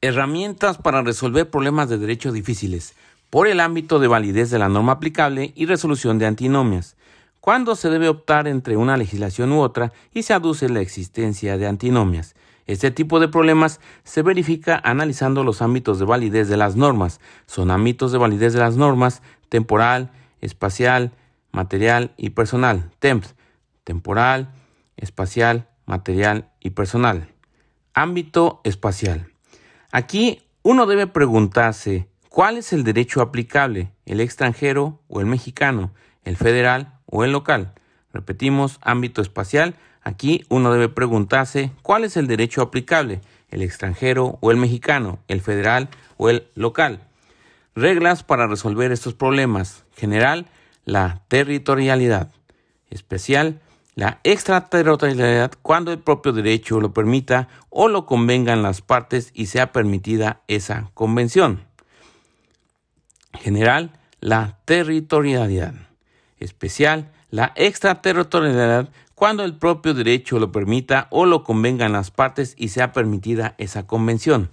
Herramientas para resolver problemas de derecho difíciles por el ámbito de validez de la norma aplicable y resolución de antinomias. ¿Cuándo se debe optar entre una legislación u otra y se aduce la existencia de antinomias? Este tipo de problemas se verifica analizando los ámbitos de validez de las normas. Son ámbitos de validez de las normas temporal, espacial, material y personal. TEMPS. Temporal, espacial, material y personal. Ámbito espacial. Aquí uno debe preguntarse cuál es el derecho aplicable, el extranjero o el mexicano, el federal o el local. Repetimos, ámbito espacial. Aquí uno debe preguntarse cuál es el derecho aplicable, el extranjero o el mexicano, el federal o el local. Reglas para resolver estos problemas. General, la territorialidad. Especial, la extraterritorialidad cuando el propio derecho lo permita o lo convengan las partes y sea permitida esa convención. General, la territorialidad. Especial, la extraterritorialidad cuando el propio derecho lo permita o lo convengan las partes y sea permitida esa convención.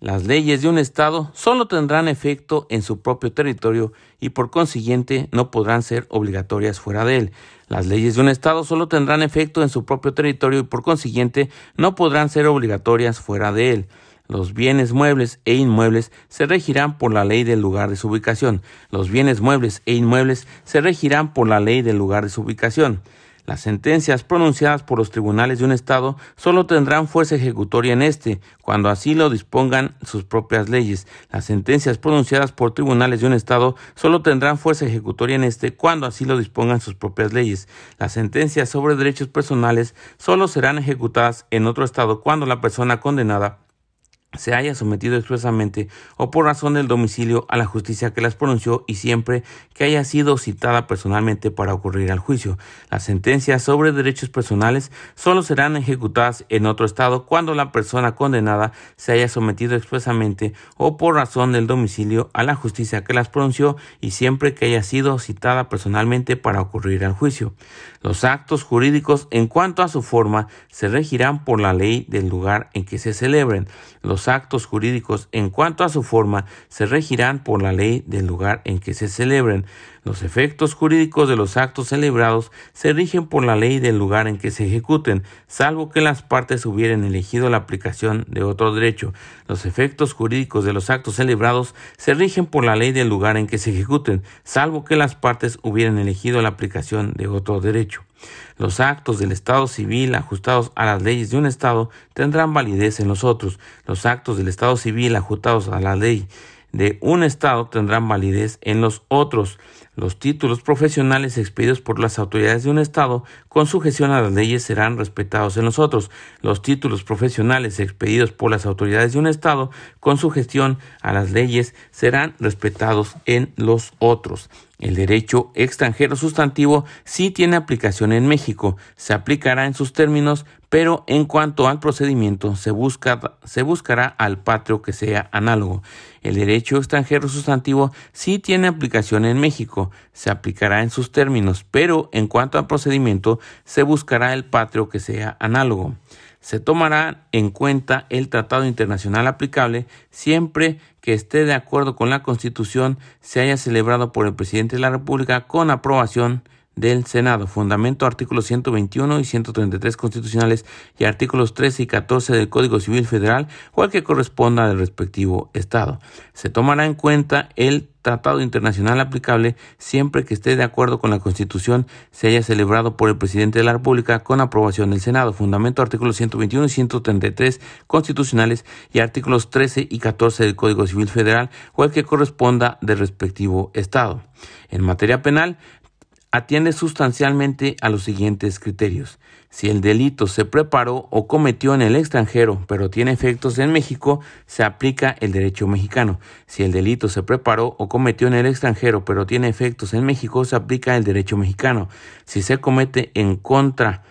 Las leyes de un Estado solo tendrán efecto en su propio territorio y por consiguiente no podrán ser obligatorias fuera de él. Las leyes de un Estado solo tendrán efecto en su propio territorio y por consiguiente no podrán ser obligatorias fuera de él. Los bienes muebles e inmuebles se regirán por la ley del lugar de su ubicación. Los bienes muebles e inmuebles se regirán por la ley del lugar de su ubicación. Las sentencias pronunciadas por los tribunales de un Estado solo tendrán fuerza ejecutoria en este, cuando así lo dispongan sus propias leyes. Las sentencias pronunciadas por tribunales de un Estado solo tendrán fuerza ejecutoria en este, cuando así lo dispongan sus propias leyes. Las sentencias sobre derechos personales solo serán ejecutadas en otro Estado cuando la persona condenada se haya sometido expresamente o por razón del domicilio a la justicia que las pronunció y siempre que haya sido citada personalmente para ocurrir al juicio. Las sentencias sobre derechos personales solo serán ejecutadas en otro estado cuando la persona condenada se haya sometido expresamente o por razón del domicilio a la justicia que las pronunció y siempre que haya sido citada personalmente para ocurrir al juicio. Los actos jurídicos en cuanto a su forma se regirán por la ley del lugar en que se celebren. Los actos jurídicos en cuanto a su forma se regirán por la ley del lugar en que se celebren. Los efectos jurídicos de los actos celebrados se rigen por la ley del lugar en que se ejecuten, salvo que las partes hubieran elegido la aplicación de otro derecho. Los efectos jurídicos de los actos celebrados se rigen por la ley del lugar en que se ejecuten, salvo que las partes hubieran elegido la aplicación de otro derecho. Los actos del Estado civil ajustados a las leyes de un Estado tendrán validez en los otros. Los actos del Estado civil ajustados a la ley de un Estado tendrán validez en los otros. Los títulos profesionales expedidos por las autoridades de un Estado con sujeción a las leyes serán respetados en los otros. Los títulos profesionales expedidos por las autoridades de un Estado con sujeción a las leyes serán respetados en los otros. El derecho extranjero sustantivo sí tiene aplicación en México, se aplicará en sus términos, pero en cuanto al procedimiento se, busca, se buscará al patrio que sea análogo. El derecho extranjero sustantivo sí tiene aplicación en México, se aplicará en sus términos, pero en cuanto al procedimiento se buscará el patrio que sea análogo se tomará en cuenta el tratado internacional aplicable siempre que esté de acuerdo con la Constitución, se haya celebrado por el presidente de la República con aprobación del Senado. Fundamento artículos 121 y 133 constitucionales y artículos 13 y 14 del Código Civil Federal o al que corresponda del respectivo Estado. Se tomará en cuenta el tratado internacional aplicable siempre que esté de acuerdo con la Constitución, se haya celebrado por el presidente de la República con aprobación del Senado. Fundamento artículos 121 y 133 constitucionales y artículos 13 y 14 del Código Civil Federal o el que corresponda del respectivo Estado. En materia penal, atiende sustancialmente a los siguientes criterios. Si el delito se preparó o cometió en el extranjero, pero tiene efectos en México, se aplica el derecho mexicano. Si el delito se preparó o cometió en el extranjero, pero tiene efectos en México, se aplica el derecho mexicano. Si se comete en contra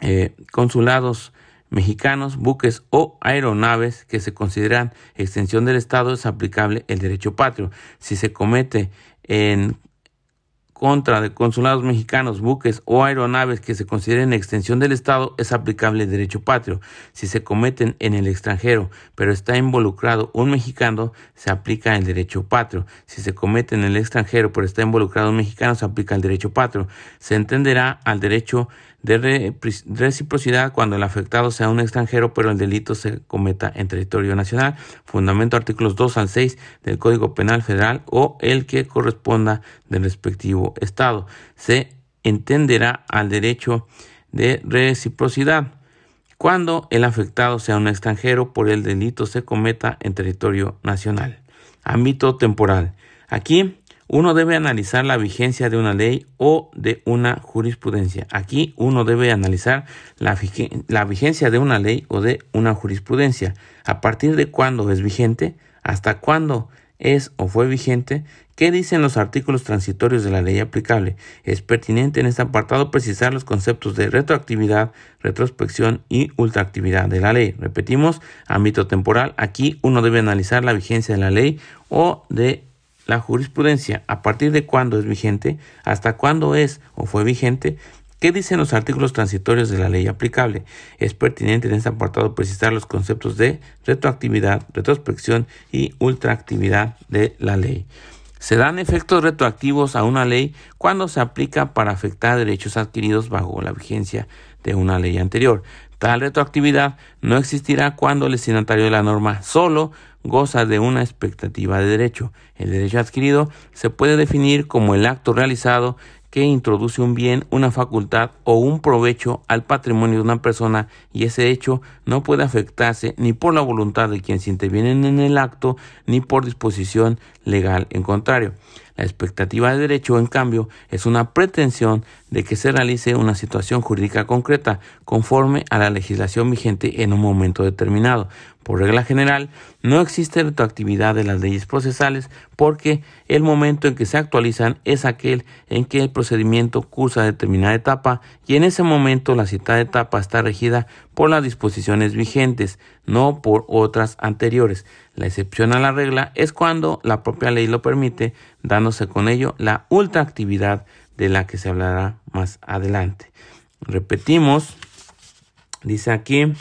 eh, consulados mexicanos, buques o aeronaves que se consideran extensión del Estado, es aplicable el derecho patrio. Si se comete en contra de consulados mexicanos, buques o aeronaves que se consideren extensión del Estado es aplicable el derecho patrio. Si se cometen en el extranjero, pero está involucrado un mexicano, se aplica el derecho patrio. Si se cometen en el extranjero, pero está involucrado un mexicano, se aplica el derecho patrio. Se entenderá al derecho de reciprocidad cuando el afectado sea un extranjero, pero el delito se cometa en territorio nacional. Fundamento artículos 2 al 6 del Código Penal Federal o el que corresponda del respectivo Estado. Se entenderá al derecho de reciprocidad cuando el afectado sea un extranjero por el delito se cometa en territorio nacional. Ámbito temporal. Aquí uno debe analizar la vigencia de una ley o de una jurisprudencia. Aquí uno debe analizar la, vigencia de una ley o de una jurisprudencia. A partir de cuándo es vigente, hasta cuándo es o fue vigente, qué dicen los artículos transitorios de la ley aplicable. Es pertinente en este apartado precisar los conceptos de retroactividad, retrospección y ultraactividad de la ley. Repetimos, ámbito temporal. Aquí uno debe analizar la vigencia de la ley o de la jurisprudencia, a partir de cuándo es vigente, hasta cuándo es o fue vigente, ¿Qué dicen los artículos transitorios de la ley aplicable? Es pertinente en este apartado precisar los conceptos de retroactividad, retrospección y ultraactividad de la ley. Se dan efectos retroactivos a una ley cuando se aplica para afectar derechos adquiridos bajo la vigencia de una ley anterior. Tal retroactividad no existirá cuando el destinatario de la norma solo goza de una expectativa de derecho. El derecho adquirido se puede definir como el acto realizado que introduce un bien, una facultad o un provecho al patrimonio de una persona y ese hecho no puede afectarse ni por la voluntad de quien se interviene en el acto ni por disposición legal en contrario. La expectativa de derecho, en cambio, es una pretensión de que se realice una situación jurídica concreta conforme a la legislación vigente en un momento determinado. Por regla general, no existe retroactividad de las leyes procesales porque el momento en que se actualizan es aquel en que el procedimiento cursa determinada etapa y en ese momento la citada etapa está regida por las disposiciones vigentes, no por otras anteriores. La excepción a la regla es cuando la propia ley lo permite, dándose con ello la ultraactividad de la que se hablará más adelante. Repetimos, dice aquí,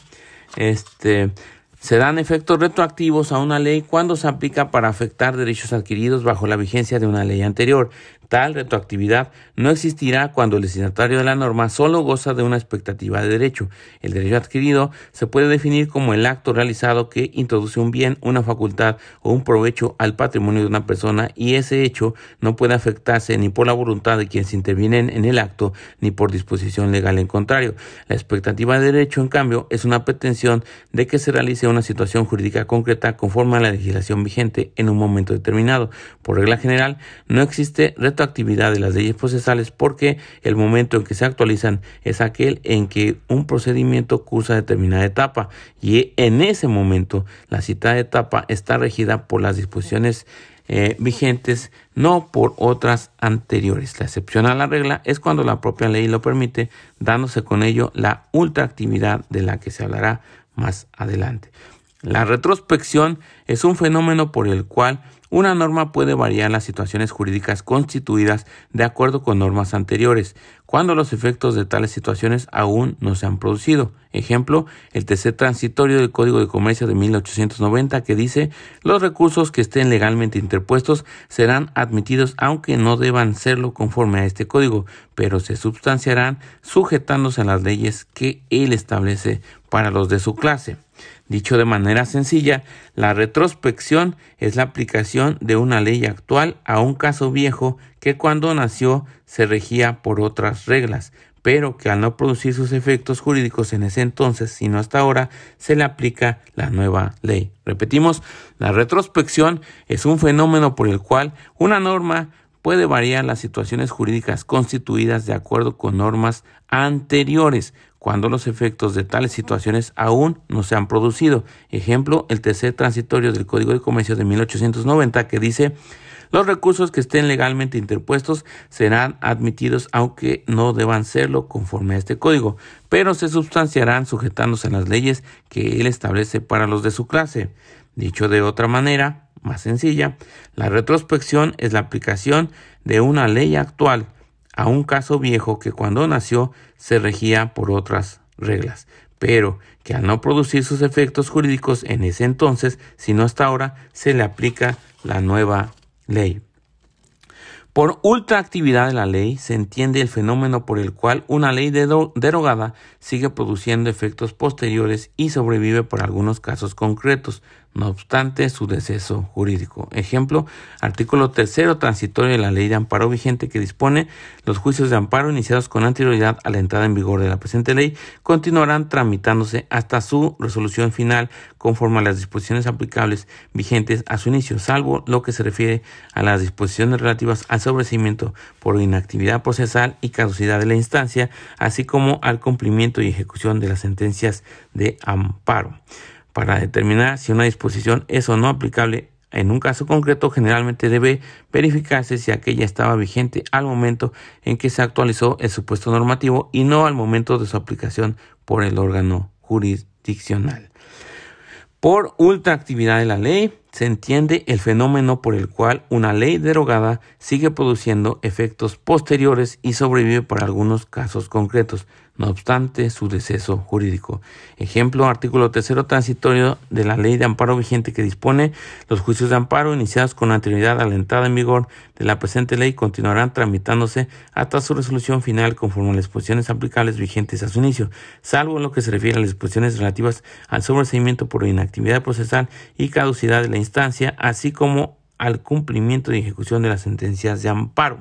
este, se dan efectos retroactivos a una ley cuando se aplica para afectar derechos adquiridos bajo la vigencia de una ley anterior. Tal retroactividad no existirá cuando el destinatario de la norma solo goza de una expectativa de derecho. El derecho adquirido se puede definir como el acto realizado que introduce un bien, una facultad o un provecho al patrimonio de una persona y ese hecho no puede afectarse ni por la voluntad de quien se interviene en el acto ni por disposición legal en contrario. La expectativa de derecho, en cambio, es una pretensión de que se realice una situación jurídica concreta conforme a la legislación vigente en un momento determinado. Por regla general, no existe actividad de las leyes procesales porque el momento en que se actualizan es aquel en que un procedimiento cursa determinada etapa y en ese momento la citada etapa está regida por las disposiciones eh, vigentes, no por otras anteriores. La excepción a la regla es cuando la propia ley lo permite, dándose con ello la ultraactividad de la que se hablará más adelante. La retrospección es un fenómeno por el cual una norma puede variar las situaciones jurídicas constituidas de acuerdo con normas anteriores, cuando los efectos de tales situaciones aún no se han producido. Ejemplo, el TC transitorio del Código de Comercio de 1890 que dice los recursos que estén legalmente interpuestos serán admitidos aunque no deban serlo conforme a este código, pero se substanciarán sujetándose a las leyes que él establece para los de su clase. Dicho de manera sencilla, la retrospección es la aplicación de una ley actual a un caso viejo que cuando nació se regía por otras reglas, pero que al no producir sus efectos jurídicos en ese entonces, sino hasta ahora, se le aplica la nueva ley. Repetimos, la retrospección es un fenómeno por el cual una norma puede variar las situaciones jurídicas constituidas de acuerdo con normas anteriores, cuando los efectos de tales situaciones aún no se han producido. Ejemplo, el TC transitorio del Código de Comercio de 1890 que dice los recursos que estén legalmente interpuestos serán admitidos aunque no deban serlo conforme a este código, pero se sustanciarán sujetándose a las leyes que él establece para los de su clase. Dicho de otra manera, más sencilla, la retrospección es la aplicación de una ley actual a un caso viejo que cuando nació se regía por otras reglas, pero que al no producir sus efectos jurídicos en ese entonces, sino hasta ahora, se le aplica la nueva ley. Por ultraactividad de la ley se entiende el fenómeno por el cual una ley derogada sigue produciendo efectos posteriores y sobrevive por algunos casos concretos, no obstante su deceso jurídico. Ejemplo, artículo tercero transitorio de la ley de amparo vigente que dispone los juicios de amparo iniciados con anterioridad a la entrada en vigor de la presente ley continuarán tramitándose hasta su resolución final conforme a las disposiciones aplicables vigentes a su inicio, salvo lo que se refiere a las disposiciones relativas al sobrecimiento por inactividad procesal y caducidad de la instancia, así como al cumplimiento y ejecución de las sentencias de amparo. Para determinar si una disposición es o no aplicable en un caso concreto, generalmente debe verificarse si aquella estaba vigente al momento en que se actualizó el supuesto normativo y no al momento de su aplicación por el órgano jurisdiccional. Por ultraactividad de la ley se entiende el fenómeno por el cual una ley derogada sigue produciendo efectos posteriores y sobrevive para algunos casos concretos no obstante su deceso jurídico. Ejemplo, artículo tercero transitorio de la ley de amparo vigente que dispone los juicios de amparo iniciados con anterioridad a la entrada en vigor de la presente ley continuarán tramitándose hasta su resolución final conforme a las disposiciones aplicables vigentes a su inicio, salvo en lo que se refiere a las disposiciones relativas al sobreseimiento por inactividad procesal y caducidad de la instancia, así como al cumplimiento y ejecución de las sentencias de amparo.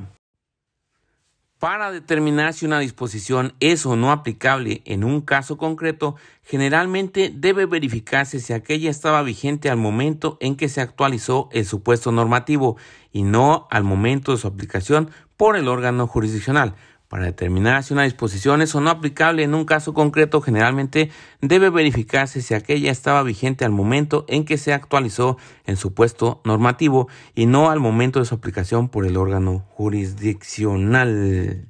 Para determinar si una disposición es o no aplicable en un caso concreto, generalmente debe verificarse si aquella estaba vigente al momento en que se actualizó el supuesto normativo y no al momento de su aplicación por el órgano jurisdiccional. Para determinar si una disposición es o no aplicable en un caso concreto, generalmente debe verificarse si aquella estaba vigente al momento en que se actualizó el supuesto normativo y no al momento de su aplicación por el órgano jurisdiccional.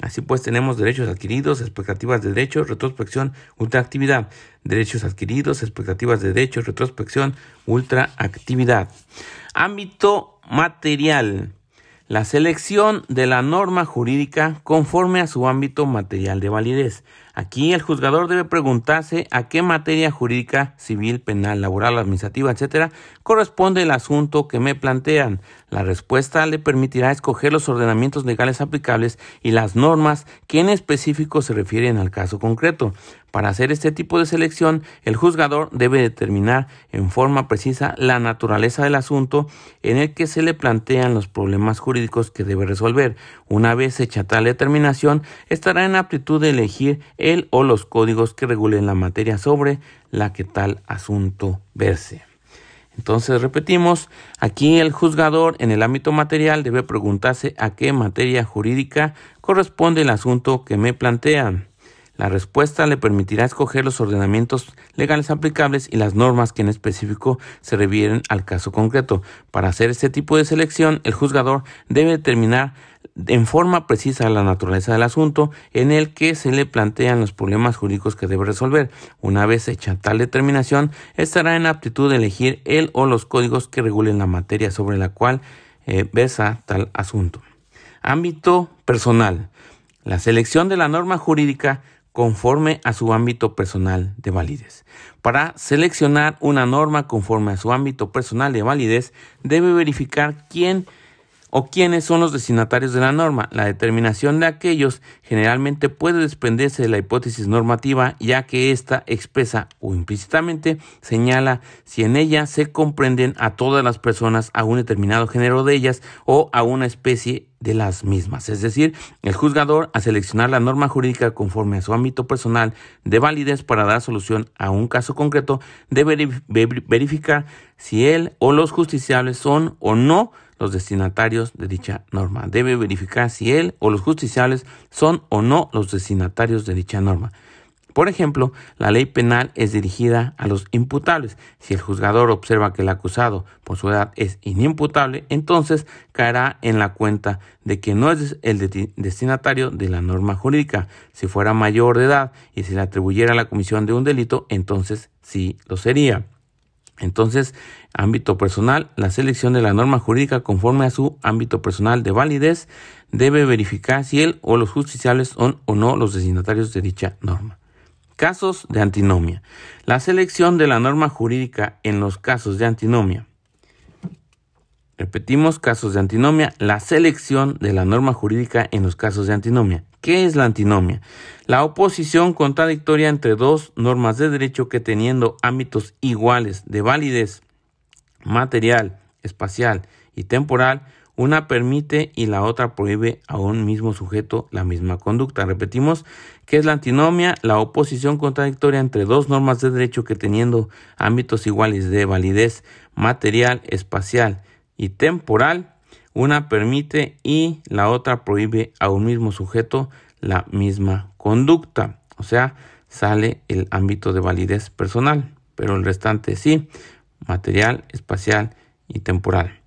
Así pues tenemos derechos adquiridos, expectativas de derechos, retrospección, ultraactividad. Derechos adquiridos, expectativas de derechos, retrospección, ultraactividad. Ámbito material la selección de la norma jurídica conforme a su ámbito material de validez. Aquí el juzgador debe preguntarse a qué materia jurídica, civil, penal, laboral, administrativa, etcétera, corresponde el asunto que me plantean. La respuesta le permitirá escoger los ordenamientos legales aplicables y las normas que en específico se refieren al caso concreto. Para hacer este tipo de selección, el juzgador debe determinar en forma precisa la naturaleza del asunto en el que se le plantean los problemas jurídicos que debe resolver. Una vez hecha tal determinación, estará en aptitud de elegir el o los códigos que regulen la materia sobre la que tal asunto verse. Entonces repetimos, aquí el juzgador en el ámbito material debe preguntarse a qué materia jurídica corresponde el asunto que me plantean. La respuesta le permitirá escoger los ordenamientos legales aplicables y las normas que en específico se refieren al caso concreto. Para hacer este tipo de selección, el juzgador debe determinar en forma precisa la naturaleza del asunto en el que se le plantean los problemas jurídicos que debe resolver. Una vez hecha tal determinación, estará en aptitud de elegir el o los códigos que regulen la materia sobre la cual eh, besa tal asunto. Ámbito personal. La selección de la norma jurídica conforme a su ámbito personal de validez. Para seleccionar una norma conforme a su ámbito personal de validez, debe verificar quién o quiénes son los destinatarios de la norma. La determinación de aquellos generalmente puede desprenderse de la hipótesis normativa, ya que ésta expresa o implícitamente señala si en ella se comprenden a todas las personas, a un determinado género de ellas o a una especie de las mismas. Es decir, el juzgador, a seleccionar la norma jurídica conforme a su ámbito personal de validez para dar solución a un caso concreto, debe verificar si él o los justiciables son o no los destinatarios de dicha norma. Debe verificar si él o los justiciables son o no los destinatarios de dicha norma. Por ejemplo, la ley penal es dirigida a los imputables. Si el juzgador observa que el acusado por su edad es inimputable, entonces caerá en la cuenta de que no es el destinatario de la norma jurídica. Si fuera mayor de edad y se le atribuyera la comisión de un delito, entonces sí lo sería. Entonces, ámbito personal, la selección de la norma jurídica conforme a su ámbito personal de validez debe verificar si él o los justiciables son o no los destinatarios de dicha norma. Casos de antinomia. La selección de la norma jurídica en los casos de antinomia. Repetimos, casos de antinomia, la selección de la norma jurídica en los casos de antinomia. ¿Qué es la antinomia? La oposición contradictoria entre dos normas de derecho que teniendo ámbitos iguales de validez material, espacial y temporal, una permite y la otra prohíbe a un mismo sujeto la misma conducta. Repetimos, ¿qué es la antinomia? La oposición contradictoria entre dos normas de derecho que teniendo ámbitos iguales de validez material, espacial y temporal, una permite y la otra prohíbe a un mismo sujeto la misma conducta. O sea, sale el ámbito de validez personal, pero el restante sí, material, espacial y temporal.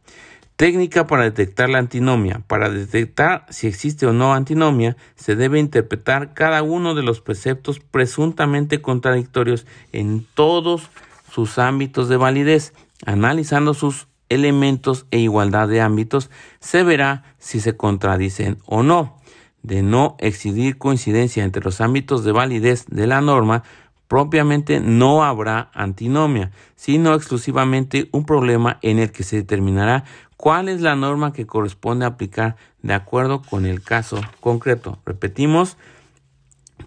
Técnica para detectar la antinomia. Para detectar si existe o no antinomia, se debe interpretar cada uno de los preceptos presuntamente contradictorios en todos sus ámbitos de validez, analizando sus elementos e igualdad de ámbitos, se verá si se contradicen o no. De no existir coincidencia entre los ámbitos de validez de la norma, propiamente no habrá antinomia, sino exclusivamente un problema en el que se determinará cuál es la norma que corresponde aplicar de acuerdo con el caso concreto. Repetimos,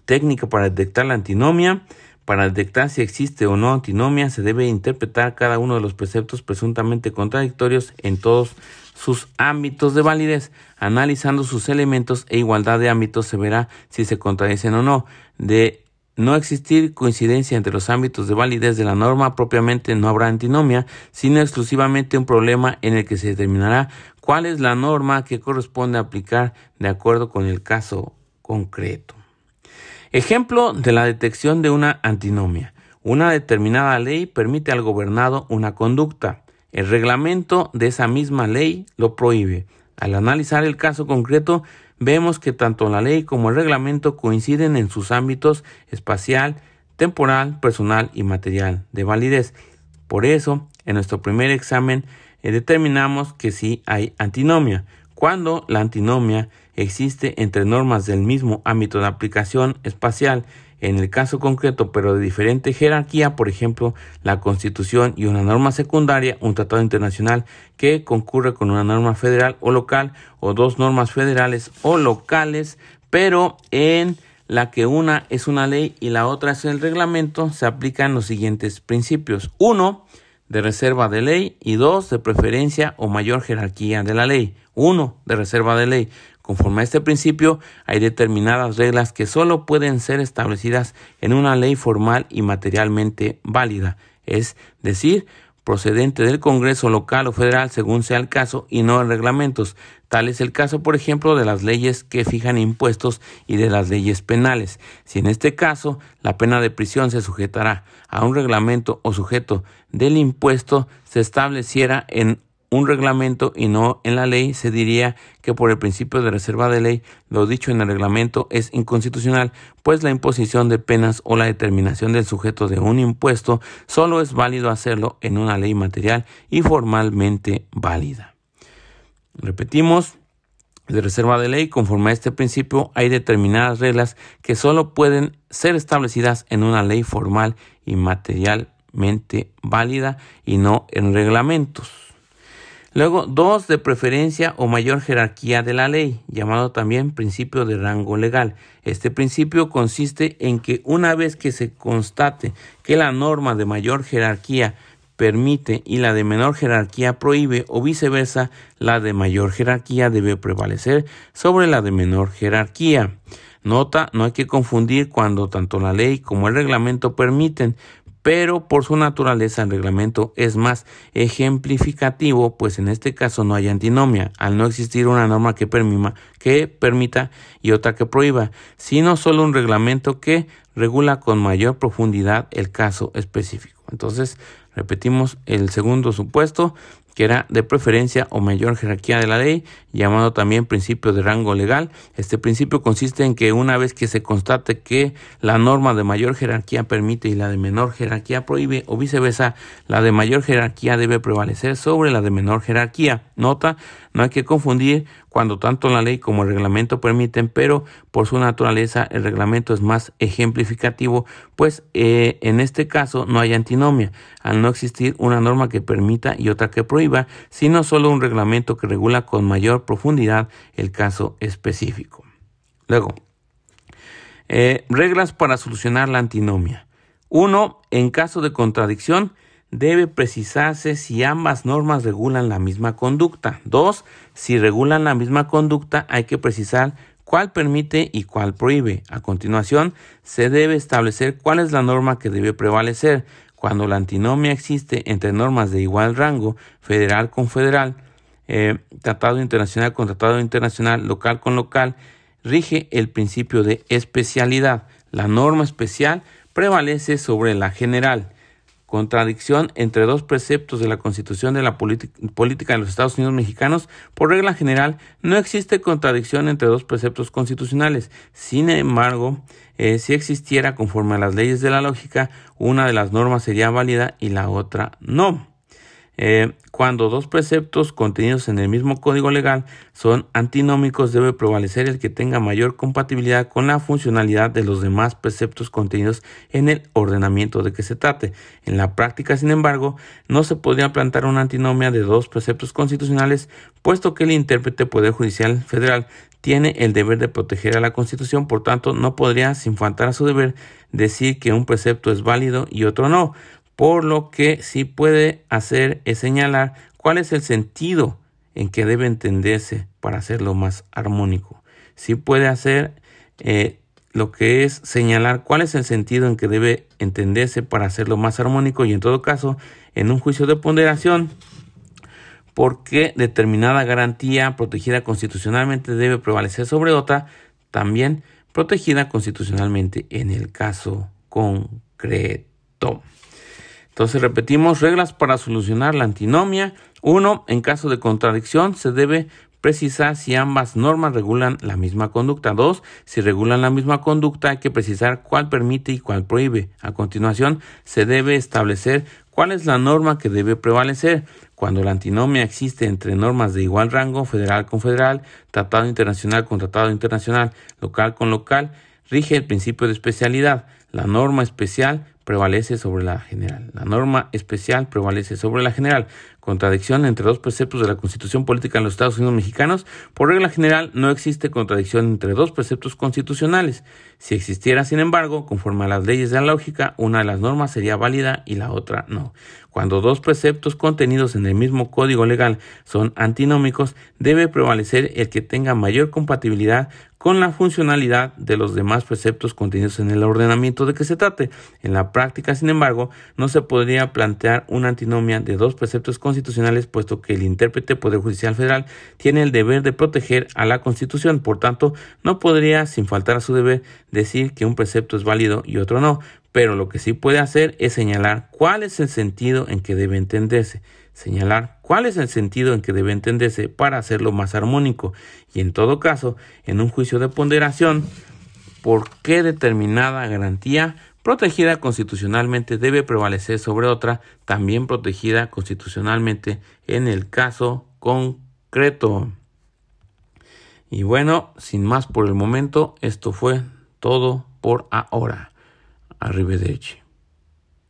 técnica para detectar la antinomia. Para detectar si existe o no antinomia se debe interpretar cada uno de los preceptos presuntamente contradictorios en todos sus ámbitos de validez. Analizando sus elementos e igualdad de ámbitos se verá si se contradicen o no. De no existir coincidencia entre los ámbitos de validez de la norma propiamente no habrá antinomia, sino exclusivamente un problema en el que se determinará cuál es la norma que corresponde aplicar de acuerdo con el caso concreto. Ejemplo de la detección de una antinomia. Una determinada ley permite al gobernado una conducta. El reglamento de esa misma ley lo prohíbe. Al analizar el caso concreto, vemos que tanto la ley como el reglamento coinciden en sus ámbitos espacial, temporal, personal y material de validez. Por eso, en nuestro primer examen eh, determinamos que sí hay antinomia, cuando la antinomia existe entre normas del mismo ámbito de aplicación espacial en el caso concreto, pero de diferente jerarquía, por ejemplo, la Constitución y una norma secundaria, un tratado internacional que concurre con una norma federal o local o dos normas federales o locales, pero en la que una es una ley y la otra es el reglamento, se aplican los siguientes principios. Uno, de reserva de ley y dos, de preferencia o mayor jerarquía de la ley. Uno, de reserva de ley. Conforme a este principio, hay determinadas reglas que solo pueden ser establecidas en una ley formal y materialmente válida, es decir, procedente del Congreso local o federal según sea el caso y no en reglamentos. Tal es el caso, por ejemplo, de las leyes que fijan impuestos y de las leyes penales. Si en este caso la pena de prisión se sujetará a un reglamento o sujeto del impuesto se estableciera en un reglamento y no en la ley, se diría que por el principio de reserva de ley lo dicho en el reglamento es inconstitucional, pues la imposición de penas o la determinación del sujeto de un impuesto solo es válido hacerlo en una ley material y formalmente válida. Repetimos, de reserva de ley, conforme a este principio, hay determinadas reglas que solo pueden ser establecidas en una ley formal y materialmente válida y no en reglamentos. Luego, dos, de preferencia o mayor jerarquía de la ley, llamado también principio de rango legal. Este principio consiste en que una vez que se constate que la norma de mayor jerarquía permite y la de menor jerarquía prohíbe o viceversa, la de mayor jerarquía debe prevalecer sobre la de menor jerarquía. Nota, no hay que confundir cuando tanto la ley como el reglamento permiten, pero por su naturaleza el reglamento es más ejemplificativo, pues en este caso no hay antinomia, al no existir una norma que, que permita y otra que prohíba, sino solo un reglamento que regula con mayor profundidad el caso específico. Entonces, repetimos el segundo supuesto, que era de preferencia o mayor jerarquía de la ley, llamado también principio de rango legal. Este principio consiste en que una vez que se constate que la norma de mayor jerarquía permite y la de menor jerarquía prohíbe o viceversa, la de mayor jerarquía debe prevalecer sobre la de menor jerarquía. Nota, no hay que confundir cuando tanto la ley como el reglamento permiten, pero por su naturaleza el reglamento es más ejemplificativo, pues eh, en este caso no hay antinomia, al no existir una norma que permita y otra que sino solo un reglamento que regula con mayor profundidad el caso específico. Luego, eh, reglas para solucionar la antinomia. Uno, En caso de contradicción, debe precisarse si ambas normas regulan la misma conducta. Dos, si regulan la misma conducta hay que precisar cuál permite y cuál prohíbe. A continuación, se debe establecer cuál es la norma que debe prevalecer. Cuando la antinomia existe entre normas de igual rango, federal con federal, eh, tratado internacional con tratado internacional, local con local, rige el principio de especialidad. La norma especial prevalece sobre la general contradicción entre dos preceptos de la Constitución de la política de los Estados Unidos mexicanos, por regla general, no existe contradicción entre dos preceptos constitucionales. Sin embargo, eh, si existiera conforme a las leyes de la lógica, una de las normas sería válida y la otra no. Eh, cuando dos preceptos contenidos en el mismo código legal son antinómicos, debe prevalecer el que tenga mayor compatibilidad con la funcionalidad de los demás preceptos contenidos en el ordenamiento de que se trate. En la práctica, sin embargo, no se podría plantar una antinomia de dos preceptos constitucionales, puesto que el intérprete Poder Judicial Federal tiene el deber de proteger a la Constitución, por tanto, no podría, sin faltar a su deber, decir que un precepto es válido y otro no por lo que sí puede hacer es señalar cuál es el sentido en que debe entenderse para hacerlo más armónico. Sí puede hacer eh, lo que es señalar cuál es el sentido en que debe entenderse para hacerlo más armónico y en todo caso en un juicio de ponderación por qué determinada garantía protegida constitucionalmente debe prevalecer sobre otra también protegida constitucionalmente en el caso concreto. Entonces repetimos reglas para solucionar la antinomia. Uno, en caso de contradicción se debe precisar si ambas normas regulan la misma conducta. Dos, si regulan la misma conducta hay que precisar cuál permite y cuál prohíbe. A continuación, se debe establecer cuál es la norma que debe prevalecer. Cuando la antinomia existe entre normas de igual rango, federal con federal, tratado internacional con tratado internacional, local con local, rige el principio de especialidad. La norma especial prevalece sobre la general. La norma especial prevalece sobre la general. Contradicción entre dos preceptos de la Constitución Política en los Estados Unidos mexicanos. Por regla general, no existe contradicción entre dos preceptos constitucionales. Si existiera, sin embargo, conforme a las leyes de la lógica, una de las normas sería válida y la otra no. Cuando dos preceptos contenidos en el mismo código legal son antinómicos, debe prevalecer el que tenga mayor compatibilidad con la funcionalidad de los demás preceptos contenidos en el ordenamiento de que se trate. En la práctica, sin embargo, no se podría plantear una antinomia de dos preceptos constitucionales, puesto que el intérprete Poder Judicial Federal tiene el deber de proteger a la Constitución. Por tanto, no podría, sin faltar a su deber, decir que un precepto es válido y otro no, pero lo que sí puede hacer es señalar cuál es el sentido en que debe entenderse. Señalar cuál es el sentido en que debe entenderse para hacerlo más armónico. Y en todo caso, en un juicio de ponderación, por qué determinada garantía protegida constitucionalmente debe prevalecer sobre otra también protegida constitucionalmente en el caso concreto. Y bueno, sin más por el momento, esto fue todo por ahora. Arrivederci.